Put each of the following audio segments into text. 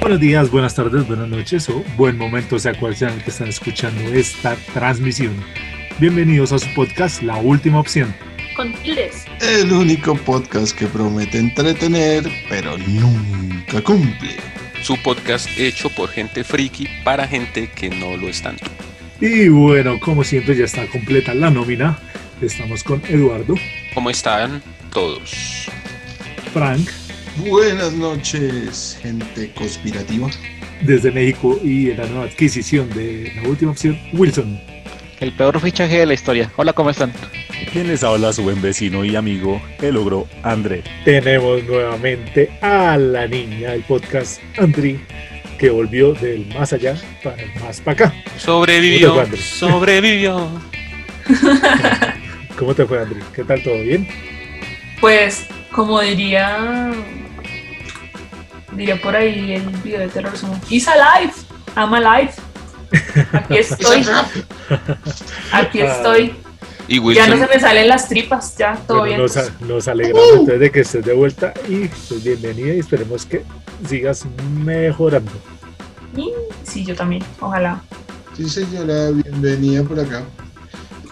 Buenos días, buenas tardes, buenas noches o buen momento, sea cual sea el que están escuchando esta transmisión. Bienvenidos a su podcast La Última Opción. Con tildes. El único podcast que promete entretener, pero nunca cumple. Su podcast hecho por gente friki para gente que no lo es tanto. Y bueno, como siempre ya está completa la nómina. Estamos con Eduardo, ¿Cómo están todos? Frank Buenas noches, gente conspirativa. desde México y en la nueva adquisición de La Última Opción, Wilson. El peor fichaje de la historia. Hola, ¿cómo están? Quien les habla su buen vecino y amigo, el ogro André. Tenemos nuevamente a la niña del podcast, Andri, que volvió del más allá para el más para acá. Sobrevivió, sobrevivió. ¿Cómo te fue, Andri? ¿Qué tal? ¿Todo bien? Pues, como diría. Diría por ahí el video de terror. como, Is alive. I'm alive. Aquí estoy. Aquí Ah, estoy. Y Ya no se me salen las tripas. Ya, todo Bueno, bien. nos, alegramos entonces de que estés de vuelta y pues bienvenida y esperemos que sigas mejorando. Sí, yo también. Ojalá. Sí, señora, bienvenida por acá.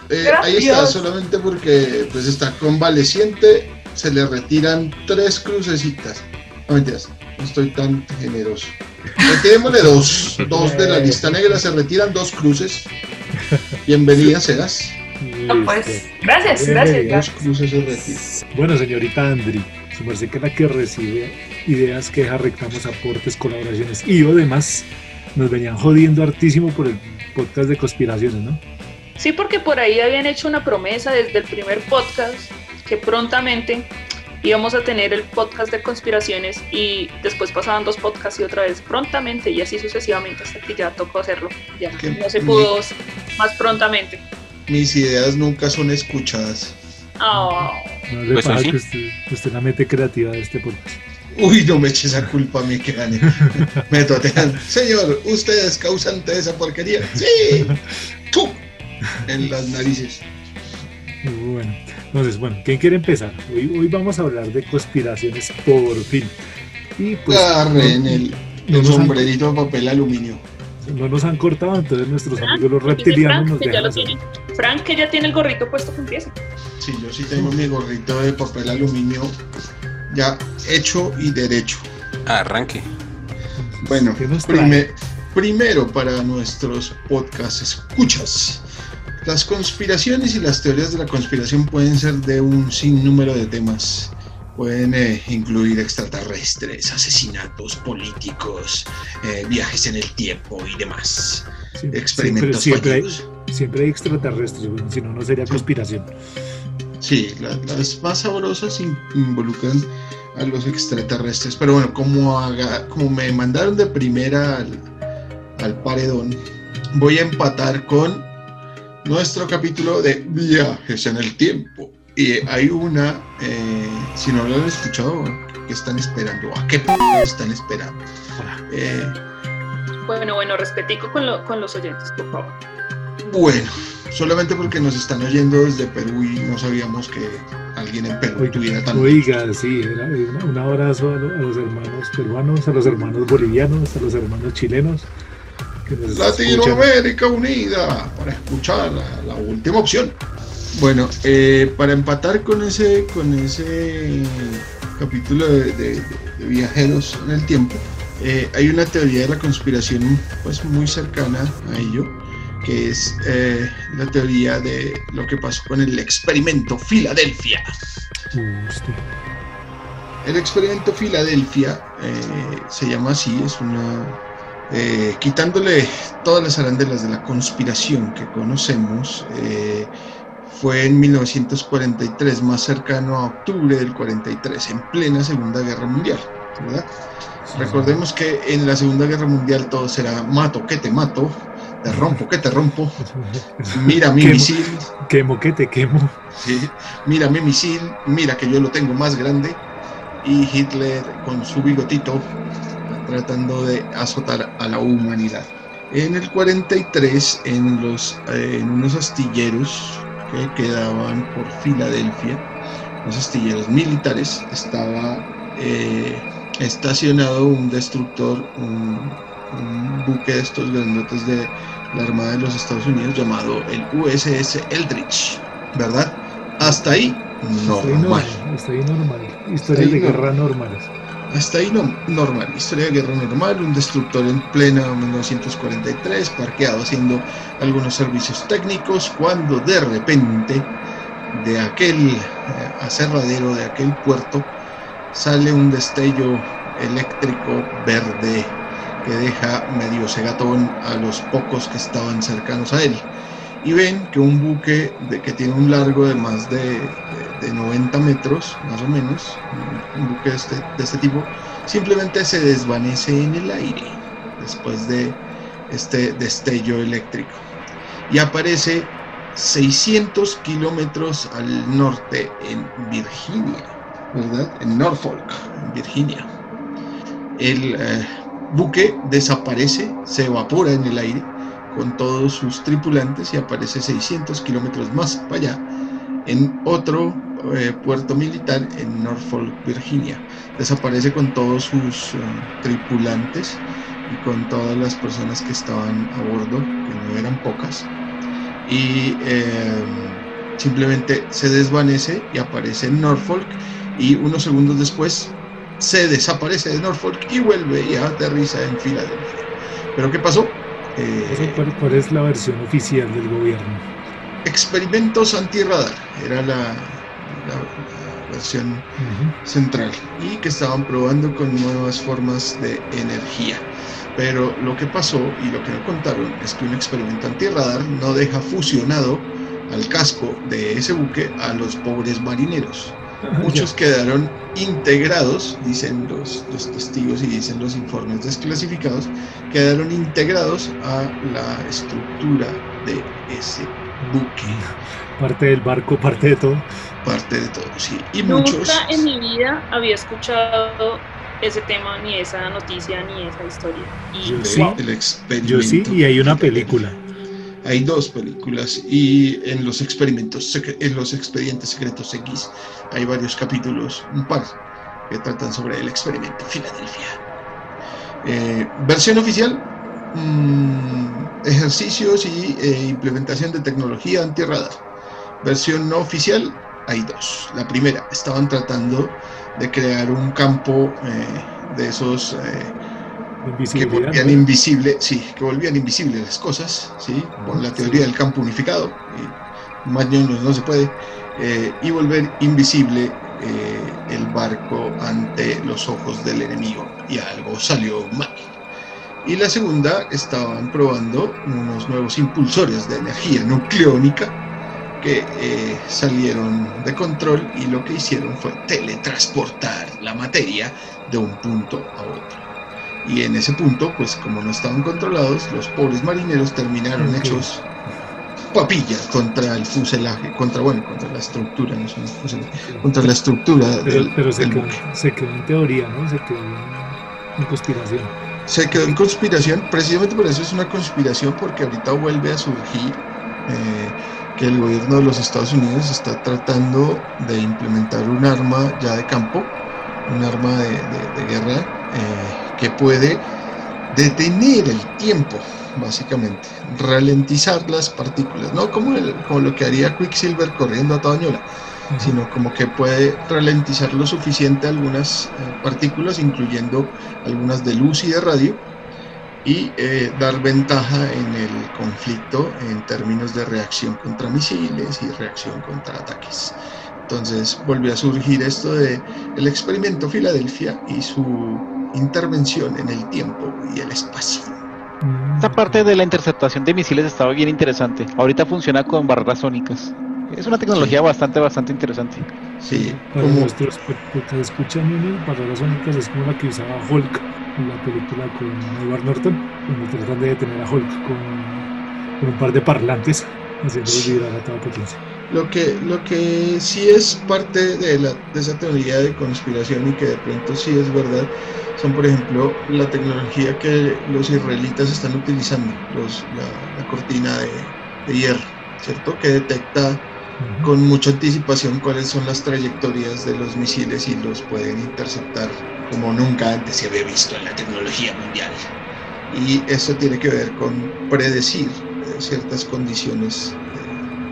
Eh, ahí está, solamente porque pues está convaleciente, se le retiran tres crucecitas. No mentiras, no estoy tan generoso. Retirémosle dos, dos de la lista negra, se retiran dos cruces. Bienvenida serás. No, pues, gracias, Bien, gracias. Dos gracias. cruces se retiran. Bueno, señorita Andri, su merced que es la que recibe ideas, quejas, reclamos, aportes, colaboraciones y además nos venían jodiendo hartísimo por el podcast de conspiraciones, ¿no? Sí, porque por ahí habían hecho una promesa desde el primer podcast que prontamente íbamos a tener el podcast de conspiraciones y después pasaban dos podcasts y otra vez prontamente y así sucesivamente hasta que ya tocó hacerlo. Ya no se pudo más prontamente. Mis ideas nunca son escuchadas. Oh, No le Pues pasa que usted, usted es la mente creativa de este podcast. Uy, no me eche esa culpa a mí que gane. Me totean. Señor, ¿usted es causante de esa porquería? Sí. ¡Tú! En las narices. Bueno, entonces, bueno, ¿quién quiere empezar? Hoy, hoy vamos a hablar de conspiraciones por fin. Y pues Agarren no- el, no el nos han- sombrerito de papel aluminio. no nos han cortado, entonces nuestros Frank, amigos los reptilianos Frank, nos que ya dejan lo hacer. tiene. Frank, que ya tiene el gorrito puesto que empieza. Sí, yo sí tengo mi gorrito de papel aluminio ya hecho y derecho. arranque. Bueno, primero para nuestros podcast escuchas. Las conspiraciones y las teorías de la conspiración pueden ser de un sinnúmero de temas. Pueden eh, incluir extraterrestres, asesinatos políticos, eh, viajes en el tiempo y demás. Sí, Experimentos siempre, siempre, hay, siempre hay extraterrestres, si no, no sería conspiración. Sí, la- las más sabrosas in- involucran a los extraterrestres. Pero bueno, como, haga, como me mandaron de primera al, al paredón, voy a empatar con nuestro capítulo de viajes en el tiempo. Y hay una, eh, si no lo han escuchado, que están esperando? ¿A qué p- están esperando? Eh, Bueno, bueno, respetico con, lo- con los oyentes, por favor. bueno, solamente porque nos están oyendo desde Perú y no sabíamos que alguien en Perú tuviera tan... Oiga, sí, era- un, un abrazo a, lo- a los hermanos peruanos, a los hermanos bolivianos, a los hermanos chilenos. Latinoamérica Unida para escuchar la, la última opción. Bueno, eh, para empatar con ese, con ese capítulo de, de- de viajeros en el tiempo, eh, hay una teoría de la conspiración pues muy cercana a ello, que es eh, la teoría de lo que pasó con el experimento Filadelfia. El experimento Filadelfia eh, se llama así, es una... eh, quitándole todas las arandelas de la conspiración que conocemos, eh, fue en 1943, más cercano a octubre del 43, en plena Segunda Guerra Mundial, ¿verdad? Recordemos que en la Segunda Guerra Mundial todo será mato que te mato, te rompo que te rompo, mira mi Quemo. misil, Quemo que te quemo. Sí, mira mi misil, mira que yo lo tengo más grande. Y Hitler con su bigotito tratando de azotar a la humanidad. En el 43, en, los, eh, en unos astilleros que quedaban por Filadelfia, los astilleros militares, estaba eh, estacionado un destructor, un, un buque de estos grandotes de la Armada de los Estados Unidos llamado el USS Eldridge, ¿verdad? Hasta ahí, Está ahí normal. normal. Normal. Historias de normal. guerra normales. Hasta ahí no, normal, historia de guerra normal, un destructor en plena 1943, parqueado haciendo algunos servicios técnicos, cuando de repente de aquel eh, aserradero, de aquel puerto, sale un destello eléctrico verde que deja medio cegatón a los pocos que estaban cercanos a él. Y ven que un buque que tiene un largo de más de, de- de 90 metros, más o menos, un- buque de este, de este tipo, simplemente se desvanece en el aire después de este destello eléctrico. Y aparece 600 kilómetros al norte en Virginia, ¿verdad? En Norfolk, en Virginia. El eh, buque desaparece, se evapora en el aire con todos sus tripulantes y aparece 600 kilómetros más para allá en otro eh, puerto militar en Norfolk, Virginia. Desaparece con todos sus eh, tripulantes y con todas las personas que estaban a bordo, que no eran pocas, y eh, simplemente se desvanece y aparece en Norfolk y unos segundos después se desaparece de Norfolk y vuelve y aterriza en Filadelfia. ¿Pero qué pasó? Eh, Eso, ¿Cuál, cuál es la versión oficial del gobierno? experimentos antirradar era la, la- la versión central y que estaban probando con nuevas formas de energía. Pero lo que pasó y lo que no contaron es que un experimento antirradar no deja fusionado al casco de ese buque a los pobres marineros. Muchos quedaron integrados, dicen los, los testigos y dicen los informes desclasificados, quedaron integrados a la estructura de ese buque, Parte del barco, parte de todo. parte de todo, sí. Y muchos... Nunca en mi vida había escuchado ese tema, ni esa noticia, ni esa historia. Y Yo sí. el experimento. Yo sí, y hay una película. Hay dos películas y en los experimentos, en los expedientes secretos X hay varios capítulos, un par, que tratan sobre el experimento Filadelfia. Eh, versión oficial, mm, ejercicios y eh, implementación de tecnología antirradar. Versión no oficial, hay dos. La primera, estaban tratando de crear un campo eh, de esos... eh, que volvían ¿no? invisible, sí, que volvían invisibles las cosas, sí, con la teoría del campo unificado, y más ñoños no se puede, eh, y volver invisible eh, el barco ante los ojos del enemigo, y algo salió mal. Y la segunda, estaban probando unos nuevos impulsores de energía nucleónica que eh, salieron de control y lo que hicieron fue teletransportar la materia de un punto a otro. Y en ese punto, pues como no estaban controlados, los pobres marineros terminaron Ok. hechos papillas contra el fuselaje, contra, bueno, contra la estructura, no es un fuselaje, contra la estructura Pero, del, pero se, del quedó, se quedó en teoría, ¿no? Se quedó en, en conspiración. Se quedó en conspiración, precisamente por eso es una conspiración, porque ahorita vuelve a surgir eh, que el gobierno de los Estados Unidos está tratando de implementar un arma ya de campo, un arma de, de- de guerra eh, que puede detener el tiempo, básicamente, ralentizar las partículas, no como, el- como lo que haría Quicksilver corriendo a toda ñola, sino como que puede ralentizar lo suficiente algunas eh, partículas, incluyendo algunas de luz y de radio, y eh, dar ventaja en el conflicto en términos de reacción contra misiles y reacción contra ataques. Entonces volvió a surgir esto de el experimento Filadelfia y su intervención en el tiempo y el espacio. Esta parte de la interceptación de misiles estaba bien interesante. Ahorita funciona con barreras sónicas. Es una tecnología Sí. bastante, bastante interesante. Sí, Para como nuestros que te escuchan unos barreras sónicas es como la que usaba Hulk en la película con Edward Norton, cuando tratan de detener a Hulk con, con un par de parlantes, haciéndolo vibrar a toda potencia. Lo que, lo que sí es parte de, la, de esa teoría de conspiración y que de pronto sí es verdad, son por ejemplo la tecnología que los israelitas están utilizando, los, la, la cortina de, de hierro, ¿cierto? Que detecta con mucha anticipación cuáles son las trayectorias de los misiles y los pueden interceptar como nunca antes se había visto en la tecnología mundial. Y eso tiene que ver con predecir eh, ciertas condiciones eh,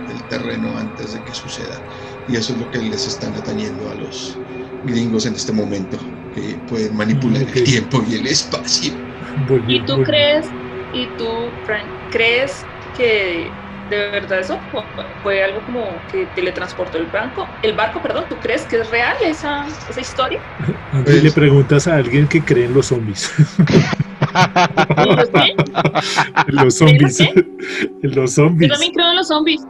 del terreno antes de que suceda. Y eso es lo que les están atañendo a los gringos en este momento, que pueden manipular Ok. el tiempo y el espacio. ¿Y tú crees, y tú, Frank, crees que de verdad eso fue- fue algo como que teletransportó el barco? El barco, perdón, ¿tú crees que es real esa, esa historia? Andy, Pues- le preguntas a alguien que cree en los zombies. ¿Y yo qué? en los zombies. qué? los Yo zombies. también creo en los zombies.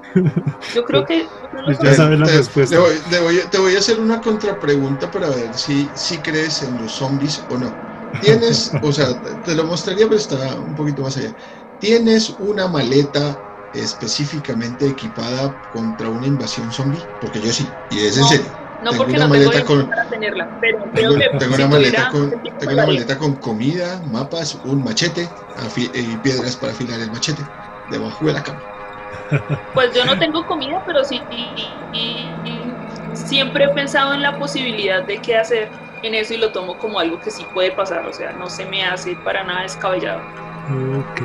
Yo creo que... yo los Ya sabes la te, respuesta. te voy, te voy a- te voy a hacer una contrapregunta para ver si, si crees en los zombies o no. Tienes, o sea, te- te lo mostraría, pero está un poquito más allá. Tienes una maleta específicamente equipada contra una invasión zombie, porque yo sí, y es en serio. No Tengo porque una no maleta con- para tenerla, pero Tengo, creo que tengo si una maleta con, tengo una maleta con comida, mapas, un machete afi- y piedras para afilar el machete debajo de la cama. Pues yo no tengo comida, pero sí y- y- y siempre he pensado en la posibilidad de qué hacer en eso y lo tomo como algo que sí puede pasar, o sea, no se me hace para nada descabellado. Ok.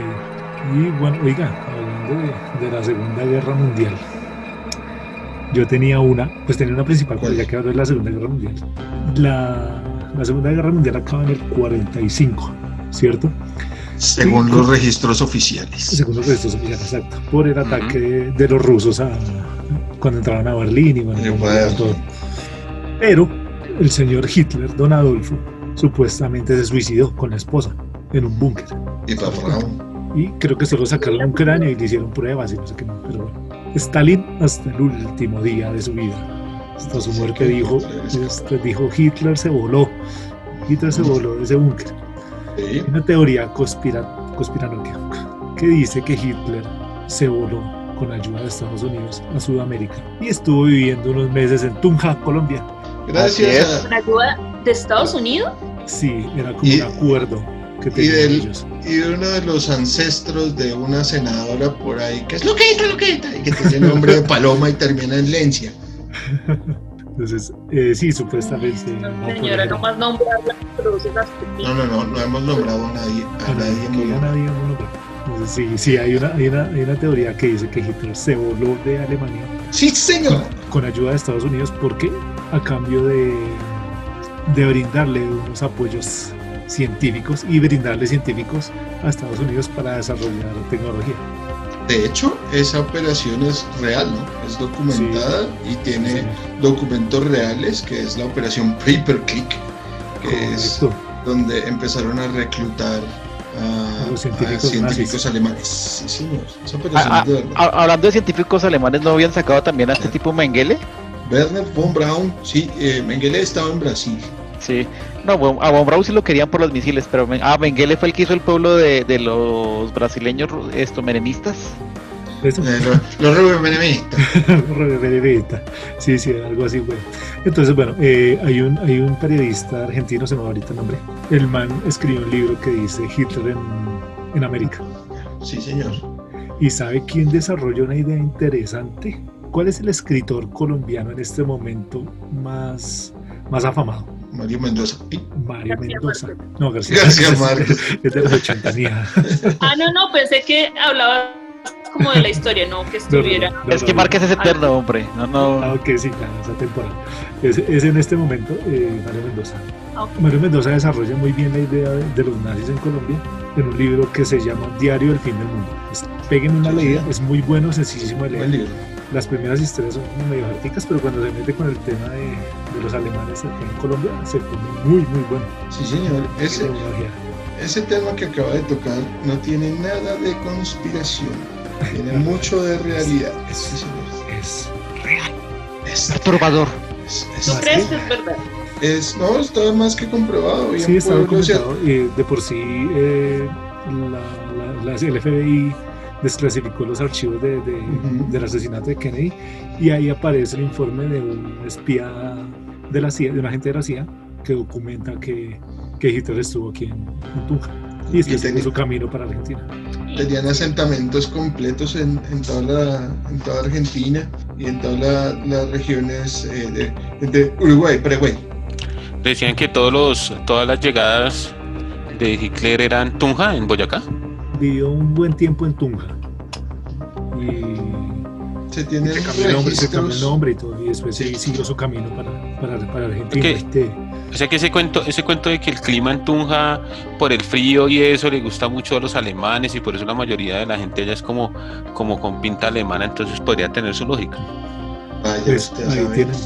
Y bueno, oiga, hablando de, de la Segunda Guerra Mundial. Yo tenía una, pues tenía una principal, pero ya que hablo de la Segunda Guerra Mundial. La, la Segunda Guerra Mundial acaba en el 45, ¿cierto? Según Sí. los registros oficiales. Según los restos oficiales, exacto. Por el ataque de, de los rusos a, cuando entraban a Berlín y bueno, todo. Pero el señor Hitler, don Adolfo, supuestamente se suicidó con la esposa en un búnker. Y para. Y creo que solo sacaron un cráneo y le hicieron pruebas y no sé qué más. Pero bueno, Stalin hasta el último día de su vida, hasta su muerte, dijo, este, dijo Hitler se voló. Hitler se voló de ese búnker. Hay una teoría conspira, conspiranoica que dice que Hitler se voló con ayuda de Estados Unidos a Sudamérica y estuvo viviendo unos meses en Tunja, Colombia. Gracias ¿Con ayuda de Estados Unidos? Sí, era como Y- un acuerdo tenían del- y de uno de los ancestros de una senadora por ahí que es loquita, loquita, y que tiene nombre de paloma y termina en Lencia. Entonces, eh, sí, supuestamente. No, señora, ahí. nomás nombrarla, produce las No, no, no, no hemos nombrado a nadie, a Ah, no, nadie nadie. Entonces, sí, sí, hay una, hay, una, hay una teoría que dice que Hitler se voló de Alemania Sí, señor. con ayuda de Estados Unidos porque a cambio de, de brindarle unos apoyos científicos y brindarle científicos a Estados Unidos para desarrollar tecnología. De hecho, esa operación es real, ¿no? Es documentada y tiene Sí, documentos reales, que es la operación Paperclick, que es donde empezaron a reclutar a, A los a científicos alemanes. Sí, señor. Esa Ah, operación ah, es de verdad. hablando de científicos alemanes, ¿no habían sacado también a este tipo Mengele? Werner von Braun, sí, eh, Mengele estaba en Brasil. Sí. No, bueno, a Von Braun sí lo querían por los misiles, pero ah, Mengele fue el que hizo el pueblo de, de los brasileños esto, menemistas. Eso. Eh, los los menemistas. Revista. Sí, sí, algo así fue. Entonces, bueno, eh, hay, un, hay un periodista argentino, se me va ahorita el nombre. El man escribió un libro que dice Hitler en, en América. Sí, señor. ¿Y sabe quién desarrolló una idea interesante? ¿Cuál es el escritor colombiano en este momento más, más afamado? Mario Mendoza. Mario García Mendoza. Márquez. No, García, García Márquez. Márquez. Es de los 80 ni nada. Ah, no, no, pensé que hablaba como de la historia, no que estuviera. No, no, no, es que no, Márquez es eterno, hombre. No, no. Ah, ok, sí, claro, esa temporada. Es, es en este momento eh, Mario Mendoza. Ah. Mario Mendoza desarrolla muy bien la idea de, de los nazis en Colombia en un libro que se llama Diario del Fin del Mundo. Es- peguen una Sí, sí. leída, es muy bueno, sencillísimo de leer. Las primeras historias son medio articas, pero cuando se mete con el tema de, de los alemanes aquí en Colombia, se pone muy, muy bueno. Sí, señor. Ese, ese tema que acaba de tocar no tiene nada de conspiración. Tiene mucho de realidad. Sí, señor. Es Es, Perturbador. es, ¿Tú es- crees que es verdad? es- no, está más que comprobado. y Sí, está pueblos y- eh, de por sí, eh, la, la- la- el FBI desclasificó los archivos de, del asesinato de Kennedy y ahí aparece el informe de un espía de la CIA, de un agente de la CIA, que documenta que, que Hitler estuvo aquí en, en Tunja y Y este tenía- su camino para Argentina. Tenían asentamientos completos en, en toda la, en toda Argentina y en todas la- las regiones eh, de, de Uruguay, Paraguay. Decían que todos los, todas las llegadas de Hitler eran Tunja, en Boyacá. Vivió un buen tiempo en Tunja. Y Se cambió, el nombre, se cambió el nombre y todo. Y después sí, siguió su camino para, para, para Argentina. Ok. Este, O sea que ese cuento, ese cuento de que el clima en Tunja, por el frío y eso, le gusta mucho a los alemanes y por eso la mayoría de la gente allá es como, como con pinta alemana, entonces podría tener su lógica. Vaya, pues, ahí tienen.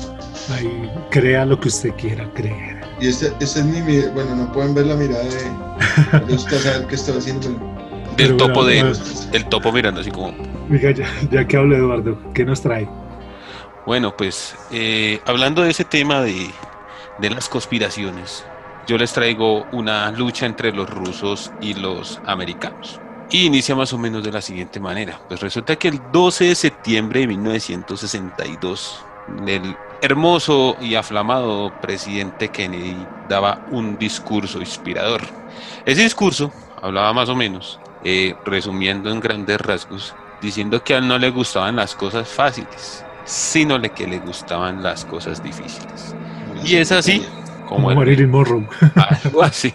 Ahí crea lo que usted quiera creer. Y este, este es mi bueno, no pueden ver la mirada de, de usted saber qué estaba haciendo. Del topo de, del topo mirando así como, Oiga, ya, ya que hablo Eduardo, ¿qué nos trae? Bueno, pues eh, hablando de ese tema de, de las conspiraciones, yo les traigo una lucha entre los rusos y los americanos. Y inicia más o menos de la siguiente manera. Pues resulta que el 12 de septiembre de 1962, el hermoso y aflamado presidente Kennedy daba un discurso inspirador. Ese discurso hablaba más o menos, eh, resumiendo en grandes rasgos, diciendo que a él no le gustaban las cosas fáciles, sino le que le gustaban las cosas difíciles. Y es así como el, algo así.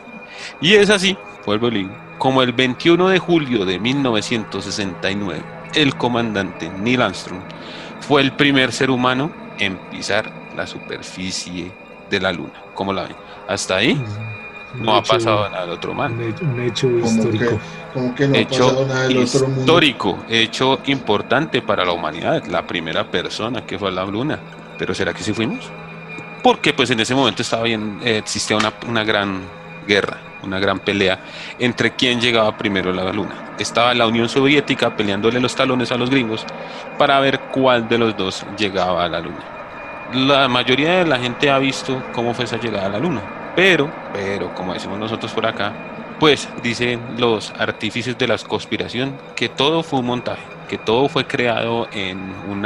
Y es así, vuelvo y digo, como el 21 de julio de 1969, el comandante Neil Armstrong fue el primer ser humano en pisar la superficie de la luna. ¿Cómo la ven? Hasta ahí No ha pasado nada del otro humano. Un hecho, Como histórico. que, como que no ha hecho pasado nada del otro mundo. histórico, hecho importante para la humanidad, la primera persona que fue a la luna. Pero ¿será que sí fuimos? Porque pues en ese momento estaba bien, eh, existía una, una gran guerra, una gran pelea entre quién llegaba primero a la luna. Estaba la Unión Soviética peleándole los talones a los gringos para ver cuál de los dos llegaba a la luna. La mayoría de la gente ha visto cómo fue esa llegada a la luna, pero, pero como decimos nosotros por acá, pues dicen los artífices de la conspiración que todo fue un montaje, que todo fue creado en un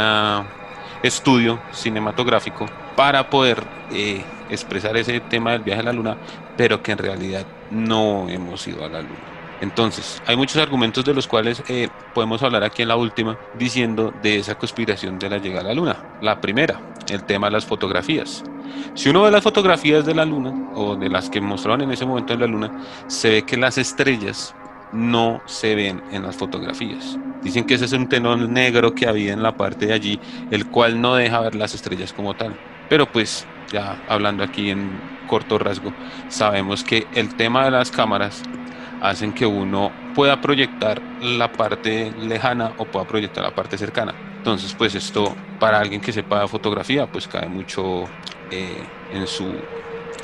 estudio cinematográfico para poder eh, expresar ese tema del viaje a la luna, pero que en realidad no hemos ido a la luna. Entonces, hay muchos argumentos de los cuales eh, podemos hablar aquí en la última, diciendo de esa conspiración de la llegada a la luna. La primera, el tema de las fotografías. Si uno ve las fotografías de la luna, o de las que mostraron en ese momento en la luna, se ve que las estrellas no se ven en las fotografías. Dicen que ese es un telón negro que había en la parte de allí, el cual no deja ver las estrellas como tal. Pero pues, ya hablando aquí en corto rasgo, sabemos que el tema de las cámaras hacen que uno pueda proyectar la parte lejana o pueda proyectar la parte cercana. Entonces, pues esto para alguien que sepa fotografía, pues cae mucho eh, en, su,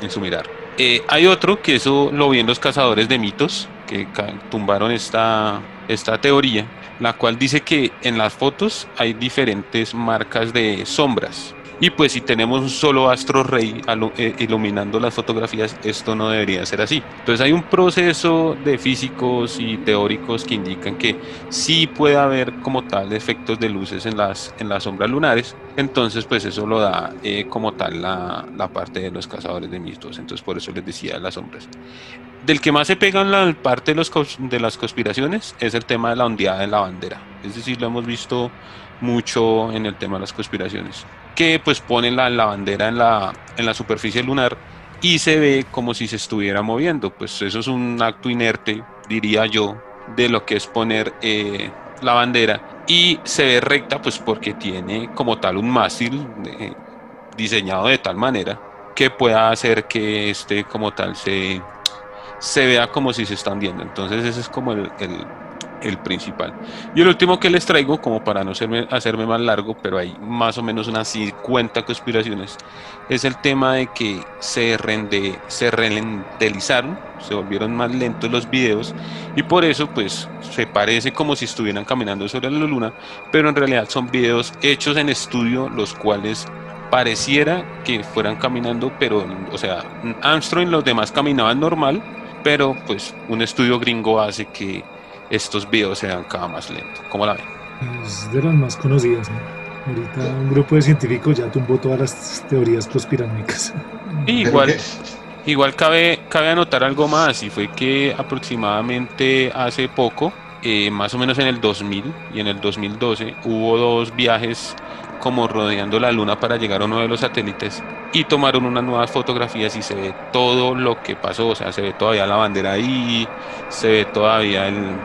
en su mirar. Eh, hay otro que eso lo vi en los cazadores de mitos, que tumbaron esta, esta teoría, la cual dice que en las fotos hay diferentes marcas de sombras. Y pues si tenemos un solo astro rey eh, iluminando las fotografías, esto no debería ser así. Entonces hay un proceso de físicos y teóricos que indican que sí puede haber como tal efectos de luces en las, en las sombras lunares. Entonces pues eso lo da eh, como tal la, la parte de los cazadores de mitos. Entonces por eso les decía las sombras. Del que más se pegan la parte de, los, de las conspiraciones es el tema de la ondeada de la bandera. Es decir, lo hemos visto mucho en el tema de las conspiraciones. Que pues ponen la, la bandera en la, en la superficie lunar y se ve como si se estuviera moviendo. Pues eso es un acto inerte, diría yo, de lo que es poner eh, la bandera. Y se ve recta pues porque tiene como tal un mástil eh, diseñado de tal manera que pueda hacer que este como tal se, se vea como si se está hundiendo. Entonces ese es como el, el- el principal. Y el último que les traigo, como para no hacerme, hacerme más largo, pero hay más o menos unas 50 conspiraciones, es el tema de que se, rende, se se volvieron más lentos los videos y por eso pues se parece como si estuvieran caminando sobre la luna, pero en realidad son videos hechos en estudio, los cuales pareciera que fueran caminando, pero, o sea, Armstrong y los demás caminaban normal, pero pues un estudio gringo hace que estos videos sean cada más lentos. ¿Cómo la ven? Es de las más conocidas. ¿no? Ahorita un grupo de científicos ya tumbó todas las teorías conspiranoicas. Igual, igual cabe, cabe anotar algo más, y fue que aproximadamente hace poco, eh, más o menos en el 2000 y en el 2012, hubo dos viajes como rodeando la luna para llegar a uno de los satélites y tomaron unas nuevas fotografías y se ve todo lo que pasó, o sea, se ve todavía la bandera ahí, se ve todavía el,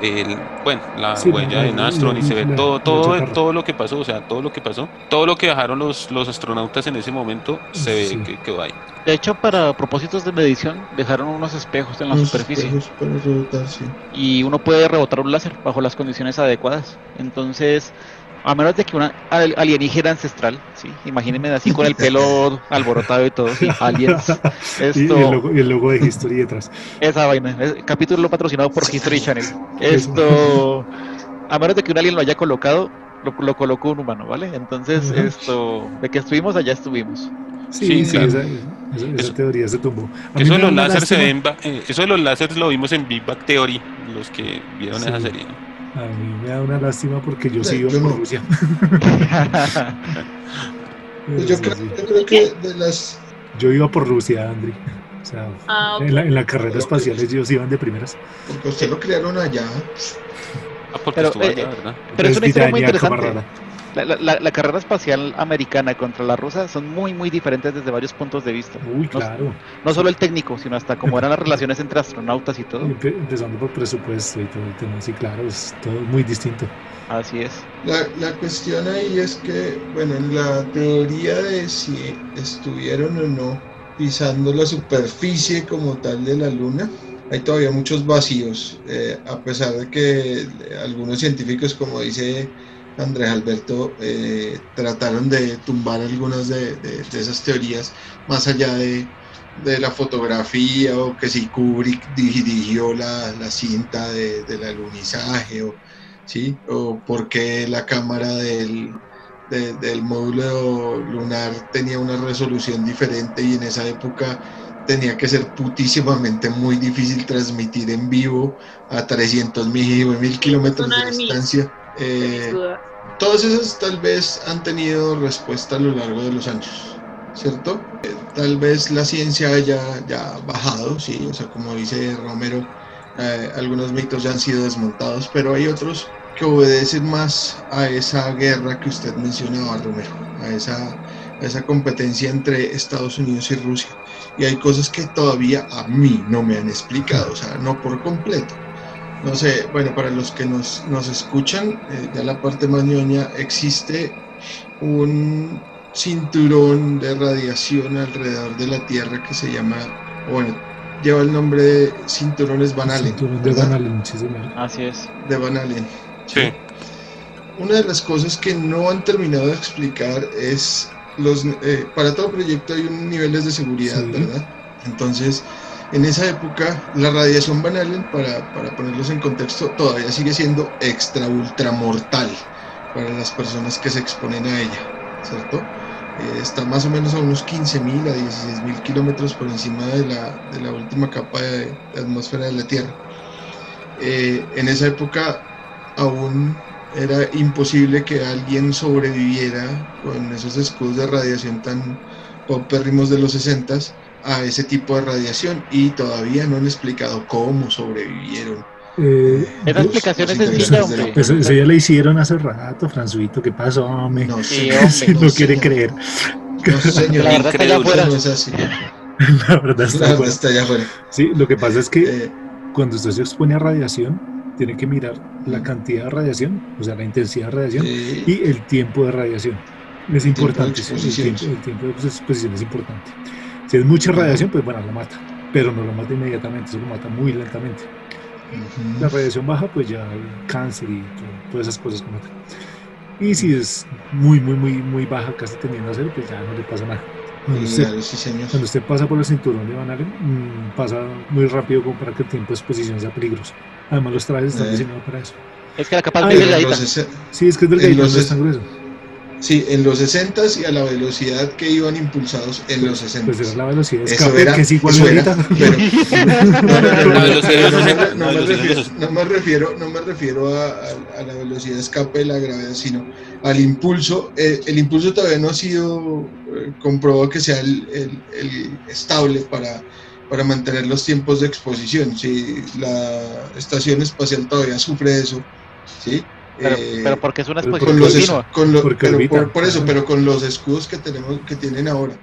el bueno, la Sí, huella la- de Nastron y se ve la- todo, todo, todo lo que pasó, o sea, todo lo que pasó, todo lo que dejaron los, los astronautas en ese momento se ve Sí. que quedó ahí. De hecho, para propósitos de medición, dejaron unos espejos en la Unos superficie espejos para rebotar, sí. y uno puede rebotar un láser bajo las condiciones adecuadas. Entonces, a menos de que una al- alienígena ancestral, sí, imagínense así con el pelo alborotado y todo, sí, aliens, Y, y el esto, logo, y el logo de History detrás. esa vaina, es- capítulo patrocinado por History Channel. Esto, a menos de que un alien lo haya colocado, lo, lo colocó un humano, ¿vale? Entonces, esto, de que estuvimos allá estuvimos. Sí, Sí, sí, claro. esa, esa- esa Eso- teoría se tumbó. Mí Eso de los una láseres se ven, eh, eso de los láseres lo vimos en Big Bang Theory, los que vieron Sí. esa serie. A mí me da una lástima porque yo sí Sí, iba yo por no. Rusia. Pues yo, creo, yo creo que de las Yo iba por Rusia, Andri. O sea, Ah, ok. en, la, en la carrera espacial ellos iban de primeras. porque usted lo crearon allá. Ah, porque Pero, estuvo eh, allá, eh, ¿verdad? Pero es una historia muy interesante. camarada. La, la- la- carrera espacial americana contra la rusa son muy, muy diferentes desde varios puntos de vista. Uy, No- claro. No solo el técnico, sino hasta cómo eran las relaciones entre astronautas y todo. Empe- empezando por presupuesto y todo el tema. Sí, claro, es todo muy distinto. Así es. La, la cuestión ahí es que, bueno, en la teoría de si estuvieron o no pisando la superficie como tal de la Luna, hay todavía muchos vacíos, eh, a pesar de que algunos científicos, como dice Andrés Alberto, eh, trataron de tumbar algunas de, de- de esas teorías, más allá de, de la fotografía o que si Kubrick diri- dirigió la, la cinta de, del alunizaje o, ¿sí? o por qué la cámara del, de- del módulo lunar tenía una resolución diferente y en esa época tenía que ser putísimamente muy difícil transmitir en vivo a 300 mil, kilómetros de distancia. Eh. Todas esas tal vez han tenido respuesta a lo largo de los años, ¿cierto? Eh, tal vez la ciencia haya ya bajado, sí, o sea, como dice Romero, eh, algunos mitos ya han sido desmontados, pero hay otros que obedecen más a esa guerra que usted mencionaba, Romero, a esa, a esa competencia entre Estados Unidos y Rusia. Y hay cosas que todavía a mí no me han explicado, o sea, no por completo. No sé, bueno, para los que nos, nos escuchan, eh, ya la parte más ñoña, existe un cinturón de radiación alrededor de la Tierra que se llama, bueno, lleva el nombre de cinturones Van Allen. Cinturón de. Van Allen, sí, señor. Así es. De Van Allen. Sí. Una de las cosas que no han terminado de explicar es los eh, para todo proyecto hay un niveles de seguridad, Sí. ¿verdad? Entonces, en esa época, la radiación Van Allen, para, para ponerlos en contexto, todavía sigue siendo extra ultra mortal para las personas que se exponen a ella, ¿cierto? Eh, está más o menos a unos 15.000 a 16.000 kilómetros por encima de la, de la última capa de, atmósfera de la Tierra. Eh, en esa época aún era imposible que alguien sobreviviera con esos escudos de radiación tan paupérrimos de los 60 a ese tipo de radiación y todavía no han explicado cómo sobrevivieron. Eh, Esa los- explicación es sencilla, la hombre. pues eso ya le hicieron hace rato, Franzuito. ¿Qué pasó, hombre? No, Sí, hombre. Si no no, quiere señor. creer. No, señor. La verdad está allá afuera. no es así. La verdad está La verdad está allá afuera. Sí, lo que pasa es que Eh, cuando usted se expone a radiación, tiene que mirar la cantidad de radiación, o sea, la intensidad de radiación eh, y el tiempo de radiación. Es tiempo de importante, sí, el tiempo, el tiempo de exposición es importante. Si es mucha radiación, pues bueno, lo mata, pero no lo mata inmediatamente, eso lo mata muy lentamente. La radiación baja, pues ya hay cáncer y to- todas esas cosas que matan. Y si es muy, muy, muy, muy baja, casi tendiendo a cero, pues ya no le pasa nada. Cuando usted, sí, señor. cuando usted pasa por el cinturón de Van Allen, mm, pasa muy rápido como para que el tiempo de exposición sea peligroso. Además, los trajes están Eh. diseñados para eso. Es que la capa es delgadita. Sí, es que es del En gallito, los no es- tan grueso. Sí, en los 60 y a la velocidad que iban impulsados en los 60. Pues era la velocidad de escape, era, que es igual ahorita. pero- no, no, no, no, no, La velocidad de no, los no, 60, no, la me refiero- no me refiero, no me refiero a, a- a la velocidad de escape de la gravedad, sino al impulso. Eh, el impulso todavía no ha sido eh, comprobado que sea el, el- el estable para, para mantener los tiempos de exposición. Si la estación espacial todavía sufre eso, ¿sí? Pero, eh, pero porque es una exposición con los continua. con lo- Porque pero por, por eso, pero con los escudos que tenemos, que tienen ahora.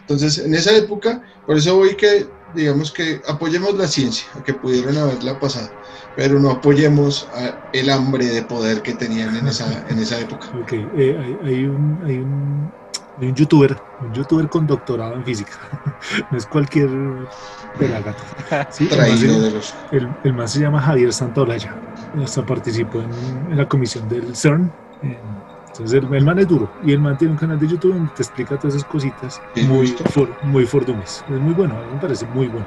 Entonces, en esa época, por eso voy que, digamos que apoyemos la ciencia, que pudieron haberla pasado, pero no apoyemos a el hambre de poder que tenían en esa, en esa época. Ok, eh, hay, hay un, hay, un, hay un youtuber, un youtuber con doctorado en física. no es cualquier pelagato. Sí, el Traído se- de los. el, el man se llama Javier Santolaya. Hasta participó en, en la comisión del CERN. Entonces el, el man es duro. Y el man tiene un canal de YouTube donde te explica todas esas cositas Sí, muy, for- muy fordumes. Es muy bueno, a mí me parece muy bueno.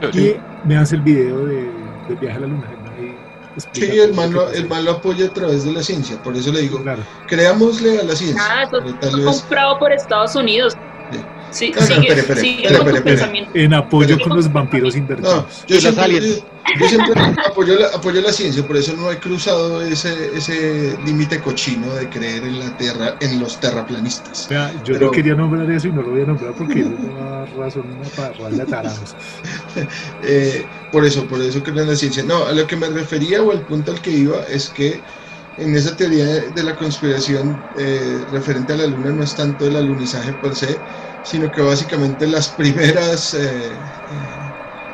Chévere. Y vean el video de, del viaje a la luna. Sí, el lo man, lo, el man lo apoya a través de la ciencia, por eso le digo, Claro. creámosle a la ciencia. Nada, eso fue vez, comprado por Estados Unidos. Sí, No, no, sigue, espere, espere, sigue espere, con tu espere, espere. pensamiento. En apoyo con los vampiros no, invertidos. yo Y los siempre, yo, yo siempre apoyo, la, apoyo la ciencia, por eso no he cruzado ese, ese límite cochino de creer en la tierra, en los terraplanistas. Vea, yo Pero- no quería nombrar eso y no lo voy a nombrar porque me da razón una tarados. Eh, por eso, por eso creo en la ciencia. No, a lo que me refería o al punto al que iba es que en esa teoría de, de la conspiración eh, referente a la luna no es tanto el alunizaje per se, sino que básicamente las primeras eh, eh,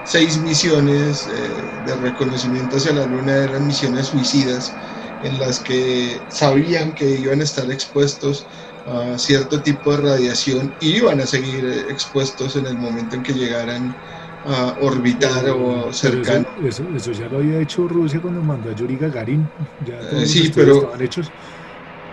seis misiones eh, de reconocimiento hacia la luna eran misiones suicidas en las que sabían que iban a estar expuestos a cierto tipo de radiación y iban a seguir expuestos en el momento en que llegaran a orbitar o cercano. eso, eso, eso ya lo había hecho Rusia cuando mandó a Yuri Gagarin. Ya todos sí, pero- estaban hechos.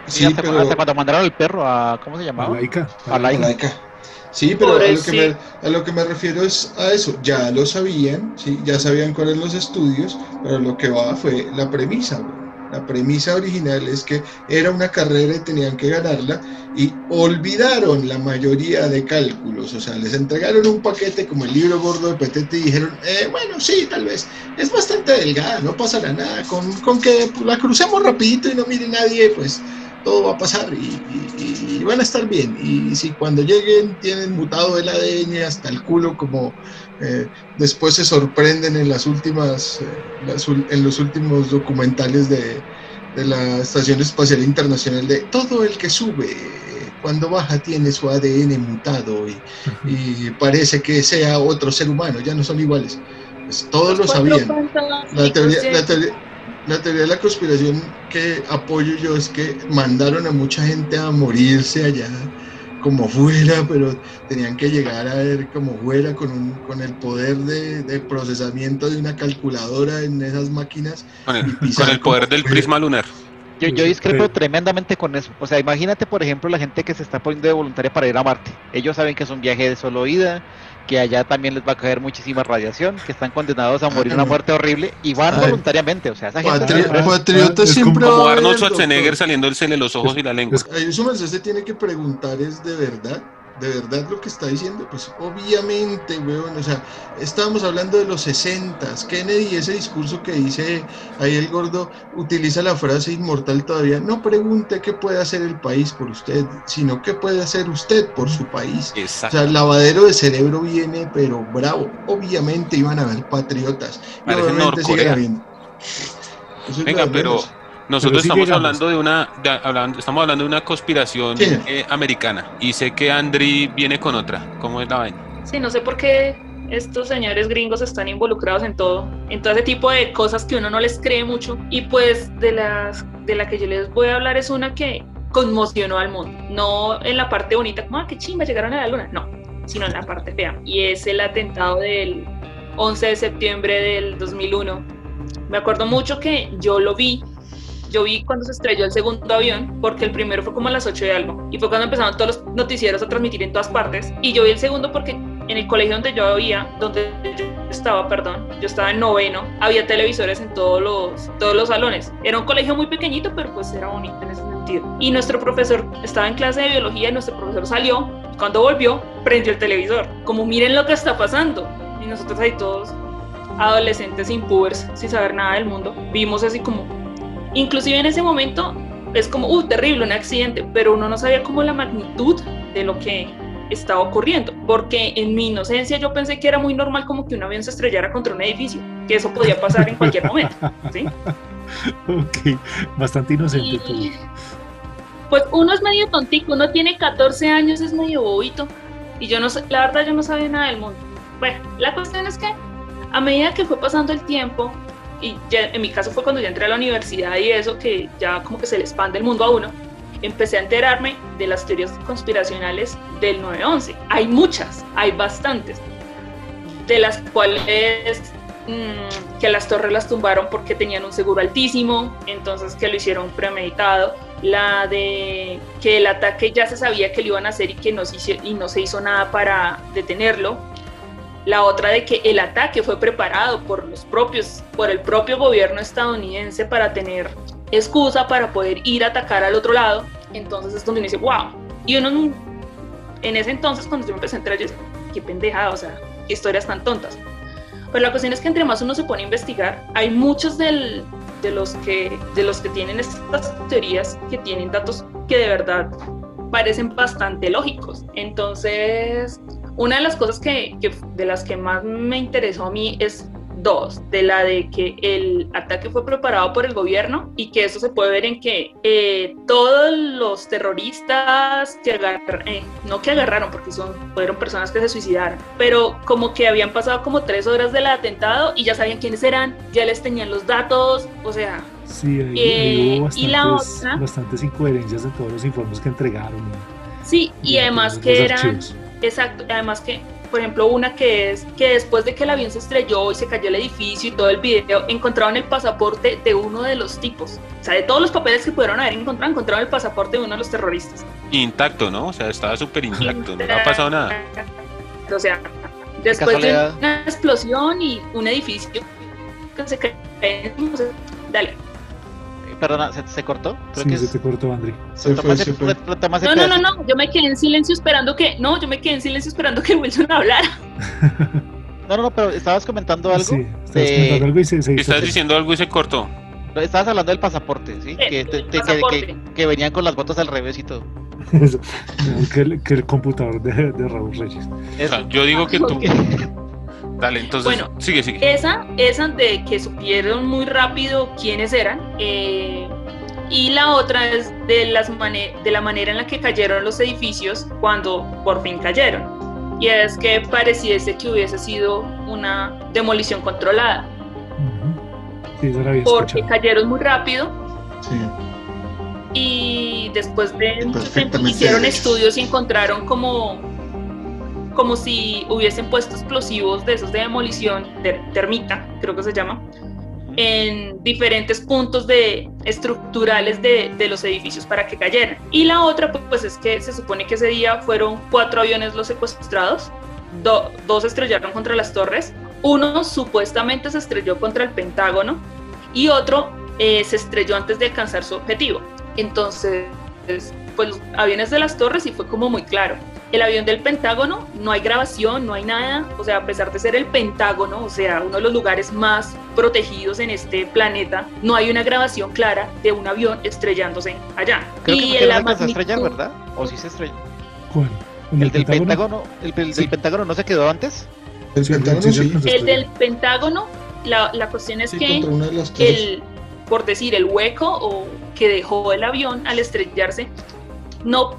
Y Sí, hasta, pero hasta cuando mandaron al perro a. ¿Cómo se A llamaba? Laika. A Laika. Sí, pero a lo, que me, a lo que me refiero es a eso. Ya lo sabían, ¿sí? ya sabían cuáles eran los estudios, pero lo que va fue la premisa. güey. La premisa original es que era una carrera y tenían que ganarla y olvidaron la mayoría de cálculos. O sea, les entregaron un paquete como el libro gordo de Petete y dijeron, eh, bueno, sí, tal vez. Es bastante delgada, no pasará nada. Con, con que la crucemos rapidito y no mire nadie, pues todo va a pasar y, y- y van a estar bien. Y si cuando lleguen tienen mutado el ADN hasta el culo, como eh, después se sorprenden en las últimas, eh, las en los últimos documentales de, de la Estación Espacial Internacional de todo el que sube. Cuando baja tiene su ADN mutado y, y parece que sea otro ser humano, ya no son iguales. Pues todos lo Cuatro sabían. La teoría, la, teoría, la teoría de la conspiración que apoyo yo es que mandaron a mucha gente a morirse allá como fuera, pero tenían que llegar a ver como fuera con, un, con el poder de, de procesamiento de una calculadora en esas máquinas. Con el, con el poder del fuera. prisma lunar. Yo, yo discrepo pero- tremendamente con eso. O sea, imagínate, por ejemplo, la gente que se está poniendo de voluntaria para ir a Marte. Ellos saben que es un viaje de solo ida, que allá también les va a caer muchísima radiación, que están condenados a morir una muerte horrible y van Ay. voluntariamente. O sea, esa gente. Patri- ah, patriotas ah, es siempre como- Arnold. Schwarzenegger saliéndose los ojos y la lengua. es- Ahí su merced se tiene que preguntar es de verdad, de verdad lo que está diciendo, pues obviamente, weón, o sea, estábamos hablando de los 60 Kennedy, ese discurso que dice ahí el gordo, utiliza la frase inmortal todavía, no pregunte qué puede hacer el país por usted, sino qué puede hacer usted por su país. O Exacto. sea, el lavadero de cerebro viene, pero bravo. Obviamente iban a haber patriotas. y obviamente siguen habiendo. Eso Venga, pero menos. Nosotros sí estamos llegamos. hablando de una, de- hablando, estamos hablando de una conspiración Sí. eh, americana y sé que Andri viene con otra. ¿Cómo es la vaina? Sí, no sé por qué estos señores gringos están involucrados en todo, en todo ese tipo de cosas que uno no les cree mucho. Y pues de las de la que yo les voy a hablar es una que conmocionó al mundo, no en la parte bonita, como ah, qué chimba llegaron a la luna, no, sino en la parte fea. Y es el atentado del 11 de septiembre del 2001. Me acuerdo mucho que yo lo vi yo vi cuando se estrelló el segundo avión, porque el primero fue como a las 8 de algo, y fue cuando empezaron todos los noticieros a transmitir en todas partes, y yo vi el segundo porque en el colegio donde yo había, donde yo estaba, perdón, yo estaba en noveno, había televisores en todos los, todos los salones. Era un colegio muy pequeñito, pero pues era bonito en ese sentido. Y nuestro profesor estaba en clase de biología y nuestro profesor salió, cuando volvió, prendió el televisor, como miren lo que está pasando. Y nosotros ahí todos, adolescentes impubers, sin saber nada del mundo, vimos así como inclusive en ese momento es como, uh, terrible, un accidente, pero uno no sabía como la magnitud de lo que estaba ocurriendo, porque en mi inocencia yo pensé que era muy normal como que un avión se estrellara contra un edificio, que eso podía pasar en cualquier momento, ¿sí? ok, bastante inocente. Y, pues uno es medio tontico, uno tiene 14 años, es medio bobito. Y yo no sé, la verdad yo no sabía nada del mundo. Bueno, la cuestión es que a medida que fue pasando el tiempo, y ya, en mi caso fue cuando ya entré a la universidad y eso, que ya como que se le expande el mundo a uno, empecé a enterarme de las teorías conspiracionales del 9-11. Hay muchas, hay bastantes, de las cuales mmm, que las torres las tumbaron porque tenían un seguro altísimo, entonces que lo hicieron premeditado. La de que el ataque ya se sabía que lo iban a hacer y que no se hizo, y no se hizo nada para detenerlo. La otra de que el ataque fue preparado por los propios, por el propio gobierno estadounidense para tener excusa para poder ir a atacar al otro lado. Entonces es donde uno dice, wow. Y uno en ese entonces, cuando yo empecé a entrar, yo decía, qué pendejada, o sea, qué historias tan tontas. Pero la cuestión es que entre más uno se pone a investigar, hay muchos del, de, los que, de los que tienen estas teorías que tienen datos que de verdad parecen bastante lógicos. Entonces, una de las cosas que, que, de las que más me interesó a mí es dos, de la de que el ataque fue preparado por el gobierno y que eso se puede ver en que eh, todos los terroristas que agarraron, eh, no que agarraron porque son, fueron personas que se suicidaron, pero como que habían pasado como tres horas del atentado y ya sabían quiénes eran, ya les tenían los datos, o sea... Sí, bastantes, y la otra, bastantes incoherencias en todos los informes que entregaron. Sí, y, y además que eran... Archivos. Exacto, además que por ejemplo, una que es que después de que el avión se estrelló y se cayó el edificio y todo el video, encontraron el pasaporte de uno de los tipos. O sea, de todos los papeles que pudieron haber encontrado, encontraron el pasaporte de uno de los terroristas. Intacto, ¿no? O sea, estaba súper intacto, no ha pasado nada. O sea, después de una explosión y un edificio que se cayó, dale. Perdona, ¿se, se cortó? Creo sí, que se es... te cortó, André. Se fue, se fue. No, no, no, no, yo me quedé en silencio esperando que, no, yo me quedé en silencio esperando que Wilson hablara. no, no, no, pero estabas comentando algo. Sí, estabas de... comentando algo y se, se Estás diciendo algo y se cortó. Estabas hablando del pasaporte, ¿sí? Eh, que, te, te, pasaporte. que, que, venían con las botas al revés y todo. Eso, que, el, que el computador de, de Raúl Reyes. O sea, yo digo que tú... Dale, entonces, bueno, sigue, sigue. Esa, esa de que supieron muy rápido quiénes eran. Eh, y la otra es de, las de la manera en la que cayeron los edificios cuando por fin cayeron. Y es que pareciese que hubiese sido una demolición controlada. Uh -huh. sí, eso porque cayeron muy rápido. Sí. Y después de mucho tiempo hicieron estudios y encontraron como como si hubiesen puesto explosivos de esos de demolición, de termita, creo que se llama, en diferentes puntos de, estructurales de, de, los edificios para que cayeran. Y la otra, pues es que se supone que ese día fueron cuatro aviones los secuestrados, do, dos estrellaron contra las torres, uno supuestamente se estrelló contra el Pentágono y otro eh, se estrelló antes de alcanzar su objetivo. Entonces, pues los aviones de las torres y fue como muy claro el avión del Pentágono, no hay grabación, no hay nada, o sea, a pesar de ser el Pentágono, o sea, uno de los lugares más protegidos en este planeta, no hay una grabación clara de un avión estrellándose allá. Creo y que no magnitud... a estrellar, ¿verdad? ¿O sí se estrelló? ¿Cuál? ¿El, ¿El del Pentágono? ¿El, el sí. del Pentágono no se quedó antes? El, Pentágono, sí. el del Pentágono, la, la cuestión es sí, que el, por decir, el hueco o que dejó el avión al estrellarse, no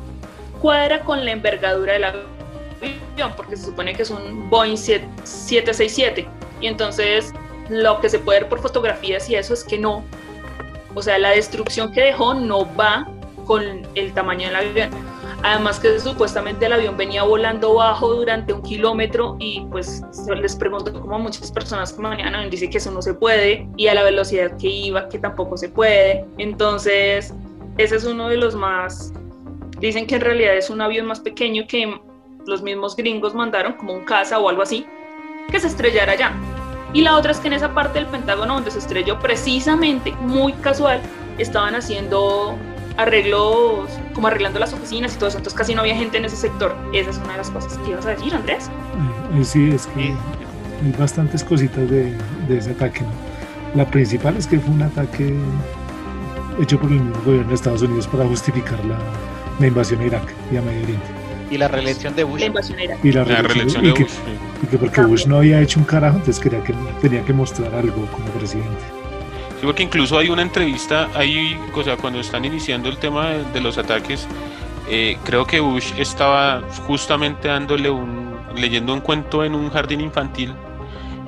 cuadra con la envergadura del avión, porque se supone que es un Boeing 767. Y entonces lo que se puede ver por fotografías y eso es que no. O sea, la destrucción que dejó no va con el tamaño del avión. Además que supuestamente el avión venía volando bajo durante un kilómetro y pues les pregunto como a muchas personas que mañana dice que eso no se puede y a la velocidad que iba que tampoco se puede. Entonces ese es uno de los más Dicen que en realidad es un avión más pequeño que los mismos gringos mandaron, como un caza o algo así, que se estrellara allá. Y la otra es que en esa parte del Pentágono donde se estrelló precisamente, muy casual, estaban haciendo arreglos, como arreglando las oficinas y todo eso, entonces casi no había gente en ese sector. Esa es una de las cosas que ibas a decir, Andrés. Eh, sí, es que hay bastantes cositas de, de ese ataque. ¿no? La principal es que fue un ataque hecho por el mismo gobierno de Estados Unidos para justificar la, la invasión a Irak y a Medio Oriente. Y la reelección de Bush. La invasión a Irak. Y la, La reelección de, y que, Bush, y que porque Bush no había hecho un carajo, entonces quería que, tenía que mostrar algo como presidente. Sí, porque incluso hay una entrevista ahí, o sea, cuando están iniciando el tema de, de los ataques, eh, creo que Bush estaba justamente dándole un, leyendo un cuento en un jardín infantil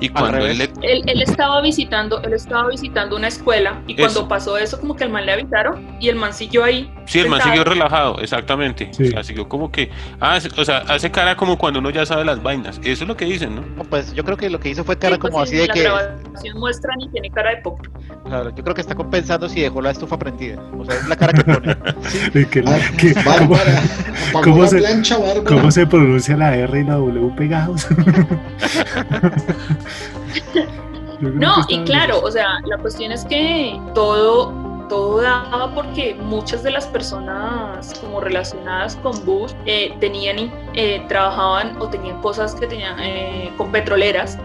y cuando él le, Él, él estaba visitando, él estaba visitando una escuela y cuando Eso. pasó eso como que el man le avisaron y el man siguió ahí. Sí, el man siguió relajado, exactamente. Sí. O sea, siguió como que, ah, o sea, hace cara como cuando uno ya sabe las vainas. Eso es lo que dicen, ¿no? No, Pues yo creo que lo que hizo fue Sí, cara pues, como así de la que. grabación muestran y tiene cara de póker. Claro, yo creo que está compensando si dejó la estufa prendida. O sea, es la cara que pone. Y que la- que- ¿cómo, Bárbara, cómo la se- plancha, cómo se pronuncia la R y la W pegados? No, y claro, o sea, la cuestión es que todo, todo daba porque muchas de las personas como relacionadas con Bush eh, tenían, eh, trabajaban o tenían cosas que tenían eh, con petroleras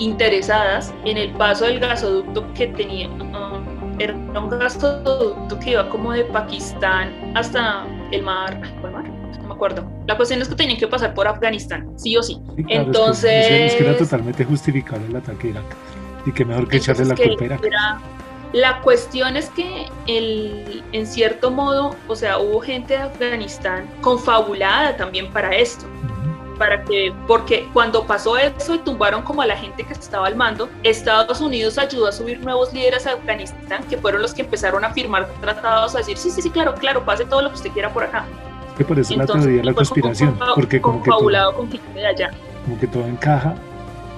interesadas en el paso del gasoducto que tenía. ah, era un gasoducto que iba como de Pakistán hasta el mar. ¿Cuál mar? No me acuerdo. La cuestión es que tenían que pasar por Afganistán, sí o sí. Sí, claro, es que- entonces- Es que, era totalmente justificable el ataque a Irak. Y que mejor que echarle la Entonces, culpa La cuestión es que el, en cierto modo, o sea, hubo gente de Afganistán confabulada también para esto, para que, porque cuando pasó eso y tumbaron como a la gente que estaba al mando, Estados Unidos ayudó a subir nuevos líderes a Afganistán, que fueron los que empezaron a firmar tratados, a decir, sí, sí, sí, claro, claro, pase todo lo que usted quiera por acá. Es que por eso la Entonces, teoría de la conspiración. Porque como que, todo, con gente de allá. como que todo encaja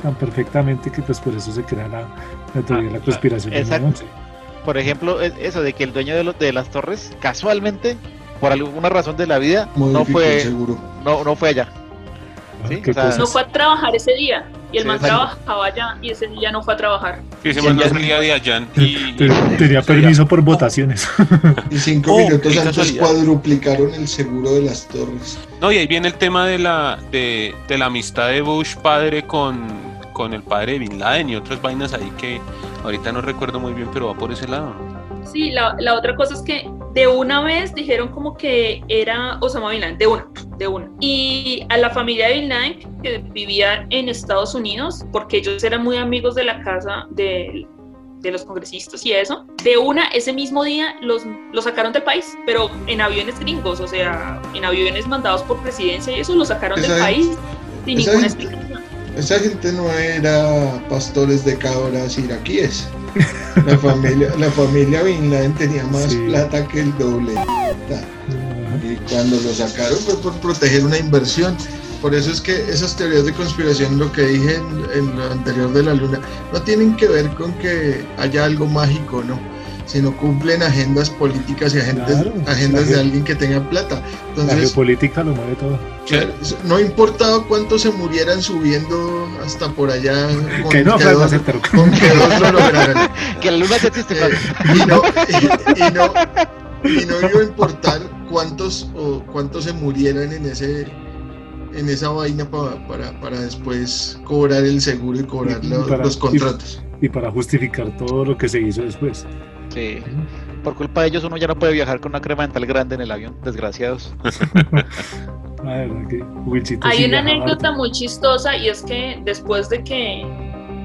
tan perfectamente que pues por eso se crea la, la teoría de la Ah, conspiración. exacto. 11. Por ejemplo, es- eso de que el dueño de, los- de las torres, casualmente, por alguna razón de la vida, no Modificó el fue, seguro. no, no fue allá. Ah, Sí, o sea. No fue a trabajar ese día, y el Sí, man trabajaba allá, y ese día no fue a trabajar. Sí, mandó ya- salida de allá y, Tenía permiso por votaciones. Y cinco Oh, minutos antes cuadruplicaron el seguro de las torres. No, y ahí viene el tema de la, de, de la amistad de Bush padre con, con el padre de Bin Laden y otras vainas ahí que ahorita no recuerdo muy bien, pero va por ese lado. Sí, la, la otra cosa es que de una vez dijeron como que era Osama Bin Laden, de una, de una. Y a la familia de Bin Laden, que vivía en Estados Unidos, porque ellos eran muy amigos de la casa de, de los congresistas y eso, de una, ese mismo día los, los sacaron del país, pero en aviones gringos, o sea, en aviones mandados por presidencia y eso, los sacaron del país sin ninguna explicación. Esa gente no era pastores de cabras iraquíes. La familia, la familia Bin Laden tenía más Sí. plata que el doble. Y cuando lo sacaron fue por proteger una inversión. Por eso es que esas teorías de conspiración, lo que dije en, en lo anterior de la luna, no tienen que ver con que haya algo mágico, ¿no? Sino cumplen agendas políticas y agendas, Claro, agendas la de alguien que tenga plata. La Entonces, geopolítica lo mueve todo. No importaba cuántos se murieran subiendo hasta por allá con Que no, que, Fran, dos, ser terco. con que dos lo lograran. Que la luna sí existe. Eh, y, no, y, y no, y no iba a importar cuántos o cuántos se murieran en ese en esa vaina pa- para, para después cobrar el seguro y cobrar Y para- los contratos. Y para justificar todo lo que se hizo después. Sí. Por culpa de ellos uno ya no puede viajar con una crema dental grande en el avión, desgraciados. Hay una anécdota muy chistosa y es que después de que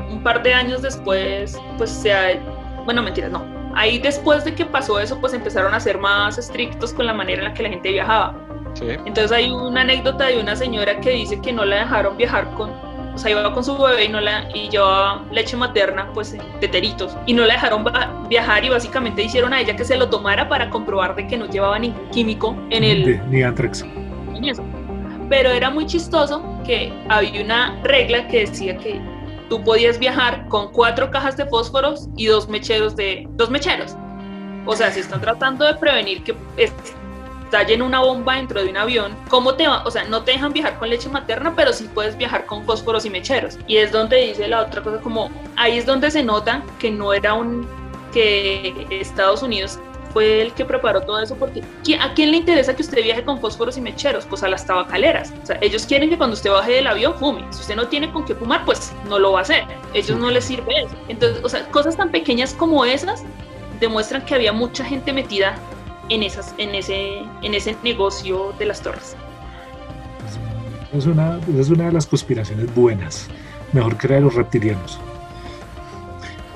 un par de años después, pues se ha, bueno, mentiras, no. Ahí después de que pasó eso, pues empezaron a ser más estrictos con la manera en la que la gente viajaba. Sí. Entonces hay una anécdota de una señora que dice que no la dejaron viajar con, o sea, iba con su bebé y no la y llevaba leche materna, pues teteritos, y no la dejaron viajar y básicamente hicieron a ella que se lo tomara para comprobar de que no llevaba ningún químico en el De- ni Antrax. en eso. Pero era muy chistoso que había una regla que decía que tú podías viajar con cuatro cajas de fósforos y dos mecheros de dos mecheros. O sea, si están tratando de prevenir que estallen una bomba dentro de un avión, ¿cómo te va? O sea, no te dejan viajar con leche materna, pero sí puedes viajar con fósforos y mecheros. Y es donde dice la otra cosa como ahí es donde se nota que no era un que Estados Unidos fue el que preparó todo eso porque ¿qui- ¿a quién le interesa que usted viaje con fósforos y mecheros? Pues a las tabacaleras. O sea, ellos quieren que cuando usted baje del avión fume. Si usted no tiene con qué fumar, pues no lo va a hacer. Ellos no les sirve eso. Entonces, o sea, cosas tan pequeñas como esas demuestran que había mucha gente metida en esas en ese en ese negocio de las torres. Es una, es una de las conspiraciones buenas. Mejor que la de los reptilianos.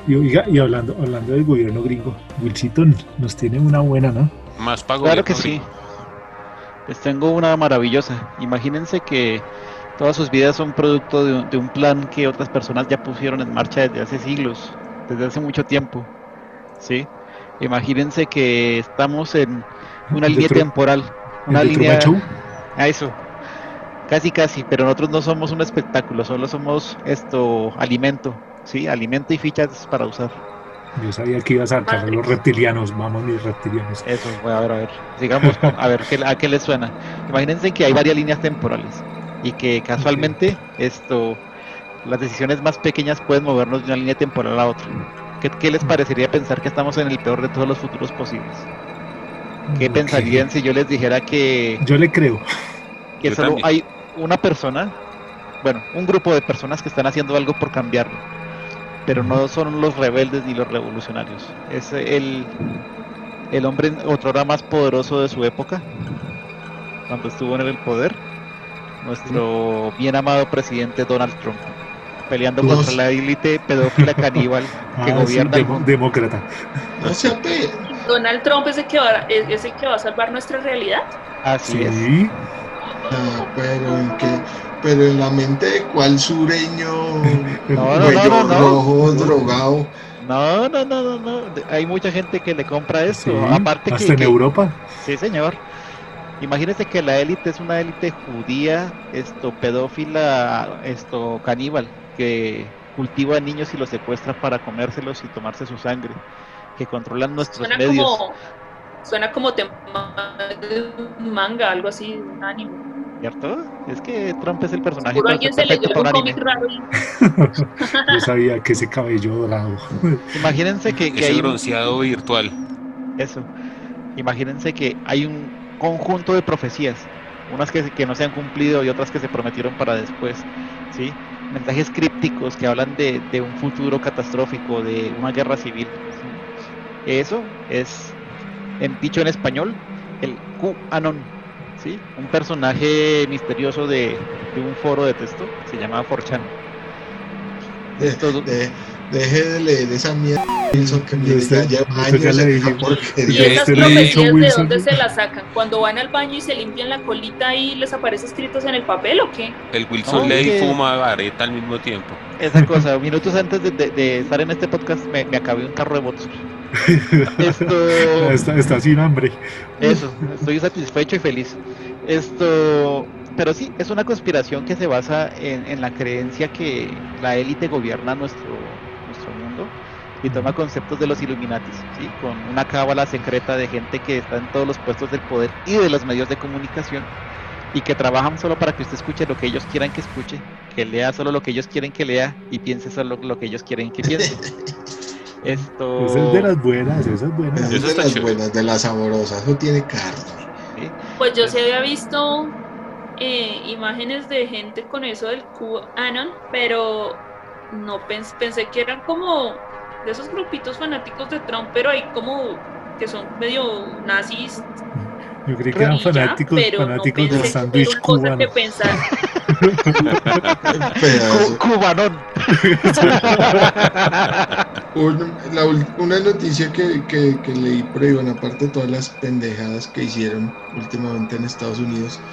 Y, oiga, y hablando, hablando del gobierno gringo, Wilson nos tiene una buena, ¿no? Más pago. Claro que sí. Les tengo una maravillosa. Imagínense que todas sus vidas son producto de un, de un plan que otras personas ya pusieron en marcha desde hace siglos, desde hace mucho tiempo. ¿Sí? Imagínense que estamos en una ¿El de línea temporal. ¿El Una línea. Truman Show? A eso. Casi, casi, pero nosotros no somos un espectáculo, solo somos esto, alimento, ¿sí? Alimento y fichas para usar. Yo sabía que ibas a sacar a los reptilianos, vamos mis reptilianos. Eso, voy a ver, a ver. Sigamos con, a ver ¿qué, a qué les suena. Imagínense que hay varias líneas temporales y que casualmente esto, las decisiones más pequeñas pueden movernos de una línea temporal a otra. ¿Qué, qué les parecería pensar que estamos en el peor de todos los futuros posibles? ¿Qué pensarían si yo les dijera que, Yo le creo. que Yo solo también. hay una persona, bueno, un grupo de personas que están haciendo algo por cambiarlo, pero no son los rebeldes ni los revolucionarios. Es el, el hombre otrora más poderoso de su época, cuando estuvo en el poder, nuestro bien amado presidente Donald Trump, peleando Los- contra la élite pedófila caníbal que Ah, sí, gobierna demócrata. No se ape. Donald Trump es el que va, es, es el que va a salvar nuestra realidad. Así es. Ah, pero en qué, pero en la mente de cuál sureño No, no, cuello no, no, no. rojo drogado. No, no, no, no, no. Hay mucha gente que le compra esto. sí, Aparte que, hasta en que- Europa. Sí, señor. Imagínese que la élite es una élite judía, esto pedófila, esto caníbal, que cultiva a niños y los secuestra para comérselos y tomarse su sangre, que controlan nuestros Suena medios. como, suena como tema de un manga, algo así, un anime. ¿Cierto? Es que Trump es el personaje Seguro más alguien se leyó perfecto para un un cómic anime. raro y Yo sabía que ese cabello dorado. Imagínense que, que Ese hay un- bronceado virtual. Eso. Imagínense que hay un conjunto de profecías, unas que, que no se han cumplido y otras que se prometieron para después, ¿sí? Mensajes crípticos que hablan de, de un futuro catastrófico, de una guerra civil. ¿sí? Eso es, en, dicho en español, el QAnon, ¿sí? Un personaje misterioso de, de un foro de texto, se llama 4chan. De- Esto- de- deje de leer esa mierda Wilson que me Este- lleva ya años le en esa porquería. Y esas de Wilson. dónde se las sacan, cuando van al baño y se limpian la colita y les aparece escritos en el papel o qué? El Wilson No, lee que- y fuma vareta al mismo tiempo. Esa cosa, minutos antes de, de- de estar en este podcast me, me acabé un carro de motos. Esto, Está, está sin hambre. eso, estoy satisfecho y feliz. Esto, pero sí, es una conspiración que se basa en, en la creencia que la élite gobierna nuestro, y toma conceptos de los Illuminatis, ¿sí? con una cábala secreta de gente que está en todos los puestos del poder y de los medios de comunicación y que trabajan solo para que usted escuche lo que ellos quieran que escuche, que lea solo lo que ellos quieren que lea y piense solo lo que ellos quieren que piense. Esto. Esa es de las buenas, esa es buena. Esa es Eso de las chévere. buenas, de las saborosas. Eso tiene carne. ¿sí? Pues yo sí había visto eh, imágenes de gente con eso del QAnon, pero no pens- pensé que eran como de esos grupitos fanáticos de Trump, pero hay como que son medio nazis Yo creí que eran fanáticos, pero fanáticos no del pensé que sándwich cubano. que pensar. Cubanón. Un- la una noticia que, que- que leí por ahí, bueno, aparte de todas las pendejadas que hicieron últimamente en Estados Unidos,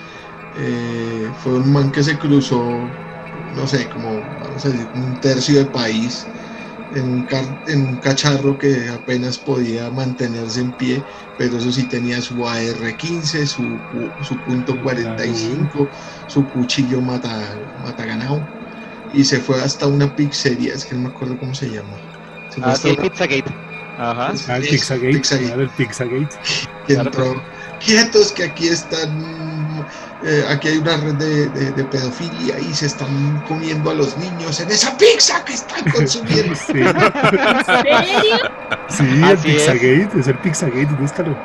eh, fue un man que se cruzó, no sé, como vamos a decir, un tercio del país en un, car- en un cacharro que apenas podía mantenerse en pie, pero eso sí tenía su AR-15, su, su punto 45, su cuchillo mata, mata ganado, y se fue hasta una pizzería, es que no me acuerdo cómo se llama. Se Ah, hasta sí, una- Pizzagate. Ajá. Ah, Pizzagate, Pizzagate. Pizzagate. y Claro que entró, quietos que aquí están, eh, aquí hay una red de, de- de pedofilia y se están comiendo a los niños en esa pizza que están consumiendo. Sí, ¿En serio? sí el Así. Pizzagate, es el Pizzagate, búscalo.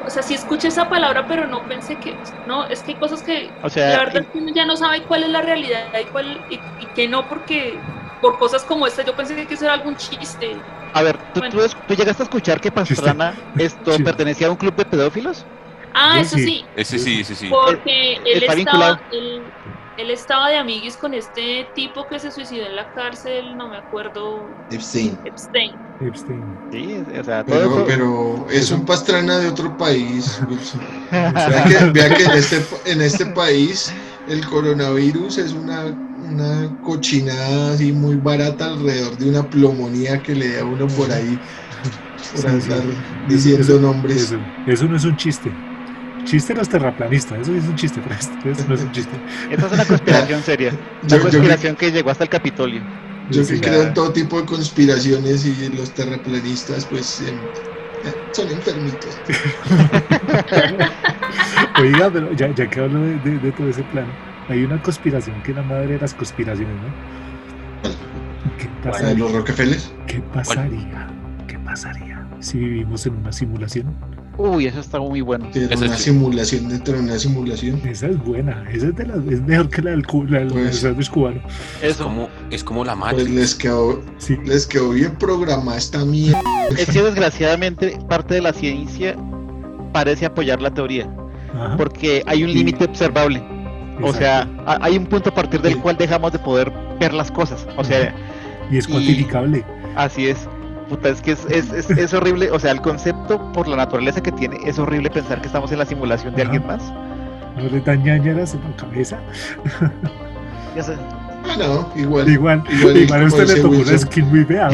O sea, sí escuché esa palabra, pero no pensé que. No, es que hay cosas que. O sea, La verdad es que uno ya no sabe cuál es la realidad y cuál y, y que no, porque por cosas como esta yo pensé que eso era algún chiste. a ver, ¿tú, Bueno. tú llegaste a escuchar que Pastrana esto pertenecía a un club de pedófilos? Ah, Yo eso sí. sí, Ese sí, ese sí. porque él está estaba. Él, él estaba de amiguis con este tipo que se suicidó en la cárcel, no me acuerdo, Epstein. Epstein. Epstein. Sí, o sea, todo Pero, eso- pero es un pastrana de otro país. Vea que, vea que en, este, en este país el coronavirus es una, una cochinada así muy barata alrededor de una plomonía que le da uno por ahí. Por Sí, sí. andar diciendo Eso- nombres. Eso, eso no es un chiste. Chiste los terraplanistas, eso es un chiste, pero esto eso no es un chiste. Esta es una conspiración seria. Una Yo, yo- conspiración que llegó hasta el Capitolio. yo Sí, que creo en todo tipo de conspiraciones y los terraplanistas pues em, eh, son enfermitos. Oiga, pero ya, ya que hablo de, de- de todo ese plan, hay una conspiración que es la madre de las conspiraciones, ¿no? ¿Qué ¿La de pasaría? los Rockefeller? ¿Qué pasaría? ¿Qué pasaría si vivimos en una simulación? Uy, eso está muy bueno. Que era Esa una es- simulación dentro de una simulación. Esa es buena, esa es, de las, es mejor que la del, cu- la del Pues- sándwich cubano. Es Eso. como, es como la Pues Matrix. les quedó, Sí, les quedó bien programada esta mierda. Es que desgraciadamente parte de la ciencia parece apoyar la teoría, ajá, porque hay un límite observable. O sea, ha- hay un punto a partir del Sí. cual dejamos de poder ver las cosas. O sea, y es y- cuantificable. así es. Puta, es que es, es, es, es horrible. O sea, el concepto por la naturaleza que tiene es horrible pensar que estamos en la simulación de Ajá. alguien más. No le dan ñañaras en la cabeza. Ya sé. Ah, no, igual. Igual, Igual, igual a como usted le tocó una skin muy fea.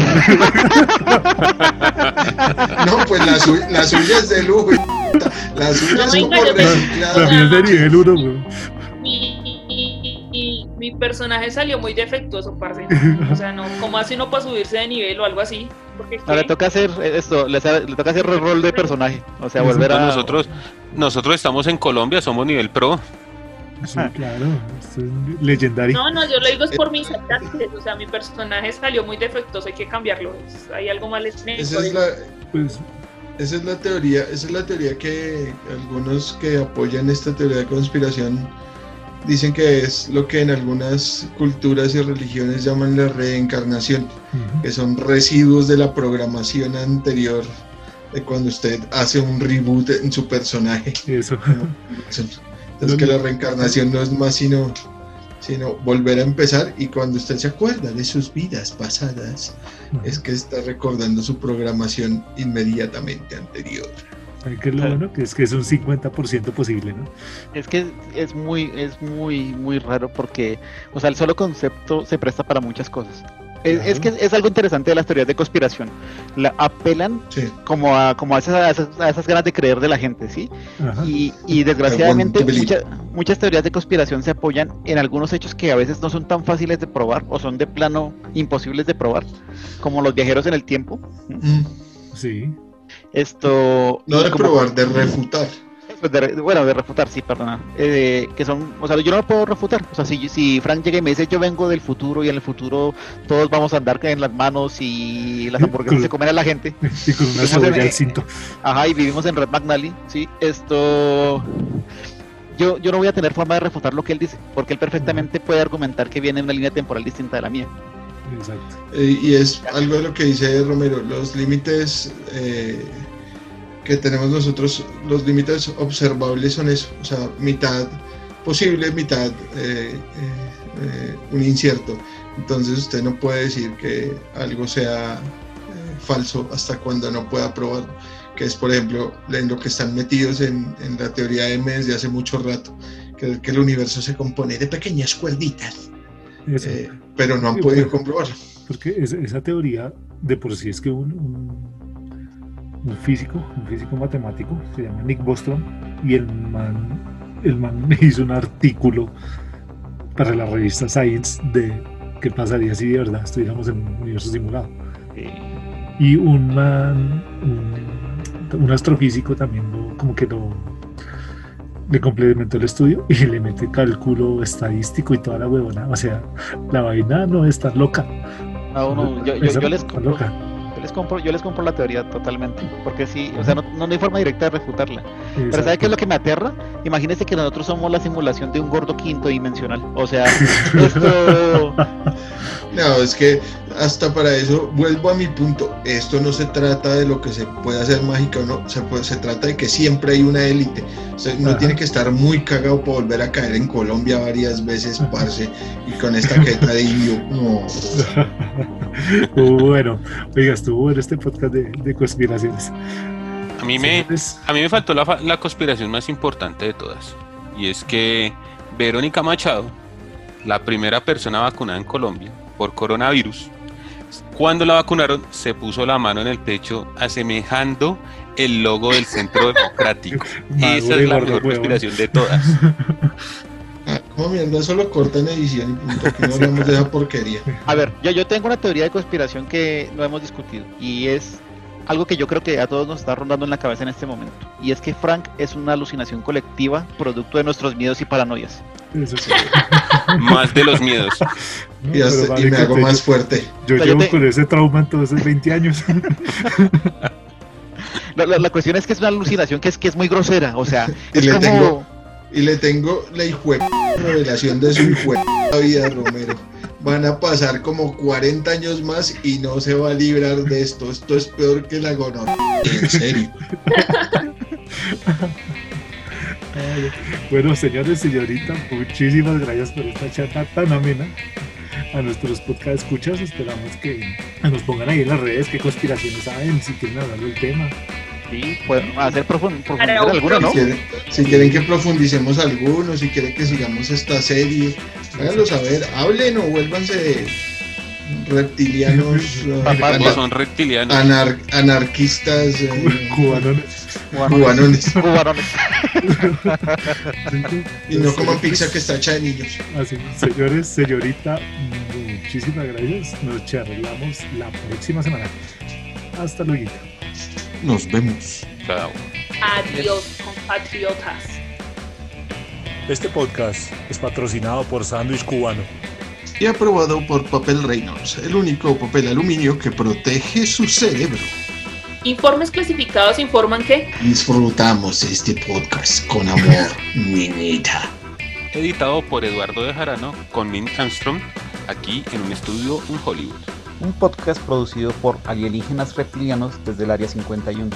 No, pues la, su- la suya es de lujo. La suya es como te- La reciclada. mía es de nivel 1, güey. Personaje salió muy defectuoso, parce. O sea, no, como así no para subirse de nivel o algo así? Porque No, le toca hacer esto, le, toca hacer el rol de personaje. O sea, volver a. Nosotros, nosotros estamos en Colombia, somos nivel pro. Sí, claro. Esto es legendario. No, no, yo lo digo es por mis ataques. O sea, mi personaje salió muy defectuoso, hay que cambiarlo. Hay algo mal en. Esa es la, Pues, esa es la teoría, esa es la teoría que algunos que apoyan esta teoría de conspiración dicen que es lo que en algunas culturas y religiones llaman la reencarnación, que son residuos de la programación anterior de cuando usted hace un reboot en su personaje. eso. Entonces que la reencarnación no es más sino, sino volver a empezar y cuando usted se acuerda de sus vidas pasadas, es que está recordando su programación inmediatamente anterior. Que es lo bueno que es que es un 50% posible, ¿no? Es que es muy, es muy, muy raro porque, o sea, el solo concepto se presta para muchas cosas. Es, es que es algo interesante de las teorías de conspiración. La apelan Sí. como a, como a esas, a esas, a esas ganas de creer de la gente, ¿sí? Y, y desgraciadamente mucha- muchas teorías de conspiración se apoyan en algunos hechos que a veces no son tan fáciles de probar o son de plano imposibles de probar, como los viajeros en el tiempo. Mm, Sí. Esto No de como- probar, de refutar. Pues de bueno, de refutar, sí, perdona. Eh, que son, o sea, yo no lo puedo refutar. O sea, si, si Frank llega y me dice yo vengo del futuro y en el futuro todos vamos a andar en las manos y las hamburguesas se comen a la gente. Y con una Vivimos en- cebolla al cinto. Ajá, y vivimos en Red McNally, sí. Esto. Yo, yo no voy a tener forma de refutar lo que él dice, porque él perfectamente puede argumentar que viene en una línea temporal distinta de la mía. Exacto. Eh, y es algo de lo que dice Romero, los límites eh, que tenemos nosotros, los límites observables son eso, o sea, mitad posible, mitad eh, un incierto. Entonces usted no puede decir que algo sea falso hasta cuando no pueda probarlo, que es por ejemplo en lo que están metidos en, en la teoría M desde hace mucho rato, que, que el universo se compone de pequeñas cuerditas, Eso. Pero no han Sí, podido bueno. comprobarlo. Porque es- esa teoría de por sí es que un, un, un físico, un físico matemático, se llama Nick Bostrom, y el man, el man hizo un artículo para la revista Science de qué pasaría si de verdad estuviéramos en un universo simulado. Y un man, un, un astrofísico también lo- como que lo le complementó el estudio y le mete cálculo estadístico y toda la huevona. O sea, la vaina no está loca. Ah, uno, yo, yo, Esa yo les compro, loca. yo les compro, yo les compro la teoría totalmente, porque sí, o sea, no, no hay forma directa de refutarla. Pero ¿sabe qué es lo que me aterra? Imagínese que nosotros somos la simulación de un gordo quinto dimensional. O sea, esto... No, es que hasta para eso vuelvo a mi punto. Esto no se trata de lo que se puede hacer mágica o no, se, puede- se trata de que siempre hay una élite. O sea, uno Ajá. tiene que estar muy cagado para volver a caer en Colombia varias veces, parce, y con esta jeta de indio. No. Bueno, oiga, estuvo bueno este podcast de, de conspiraciones. A mí me, a mí me faltó la, fa- la conspiración más importante de todas. Y es que Verónica Machado, la primera persona vacunada en Colombia por coronavirus, cuando la vacunaron se puso la mano en el pecho asemejando el logo del Centro Democrático. Maduro Esa es la mejor conspiración de todas. Ah, ¿Cómo mierda? Eso lo corta en edición y punto. No hablamos de esa porquería. A ver, yo, yo tengo una teoría de conspiración que no hemos discutido y es algo que yo creo que a todos nos está rondando en la cabeza en este momento. Y es que Frank es una alucinación colectiva producto de nuestros miedos y paranoias. Eso sí. Más de los miedos. Y, me hago te- más fuerte. Yo llevo te- con ese trauma entonces 20 años. La, la- la cuestión es que es una alucinación que es, que es muy grosera, o sea, Y es le como... tengo- Y le tengo la hijue revelación de su hijue vida, Romero. Van a pasar como 40 años más y no se va a librar de esto. Esto es peor que la gonorrea. En serio. Bueno, señores, señorita, muchísimas gracias por esta charla tan amena. A nuestros podcast escuchas, esperamos que nos pongan ahí en las redes qué conspiraciones saben, si quieren hablar del tema. Sí, pueden hacer profund- profundizar ¿no? Si quieren, si quieren que profundicemos algunos, si quieren que sigamos esta serie, háganlo saber. Hablen o vuélvanse reptilianos, Papá, No anar- son reptilianos. anar- anarquistas, eh, Cubanones. Cubanones. Cubanones. Y no coman pizza que está hecha de niños. Así, señores, señorita, muchísimas gracias. Nos charlamos la próxima semana. Hasta luego. Nos vemos. Adiós, compatriotas. Este podcast es patrocinado por Sándwich Cubano. Y aprobado por Papel Reynolds, el único papel aluminio que protege su cerebro. Informes clasificados informan que Disfrutamos este podcast con amor, niñita. Editado por Eduardo de Jarano con Min Armstrong, aquí en un estudio en Hollywood. un podcast producido por alienígenas reptilianos desde el Área 51.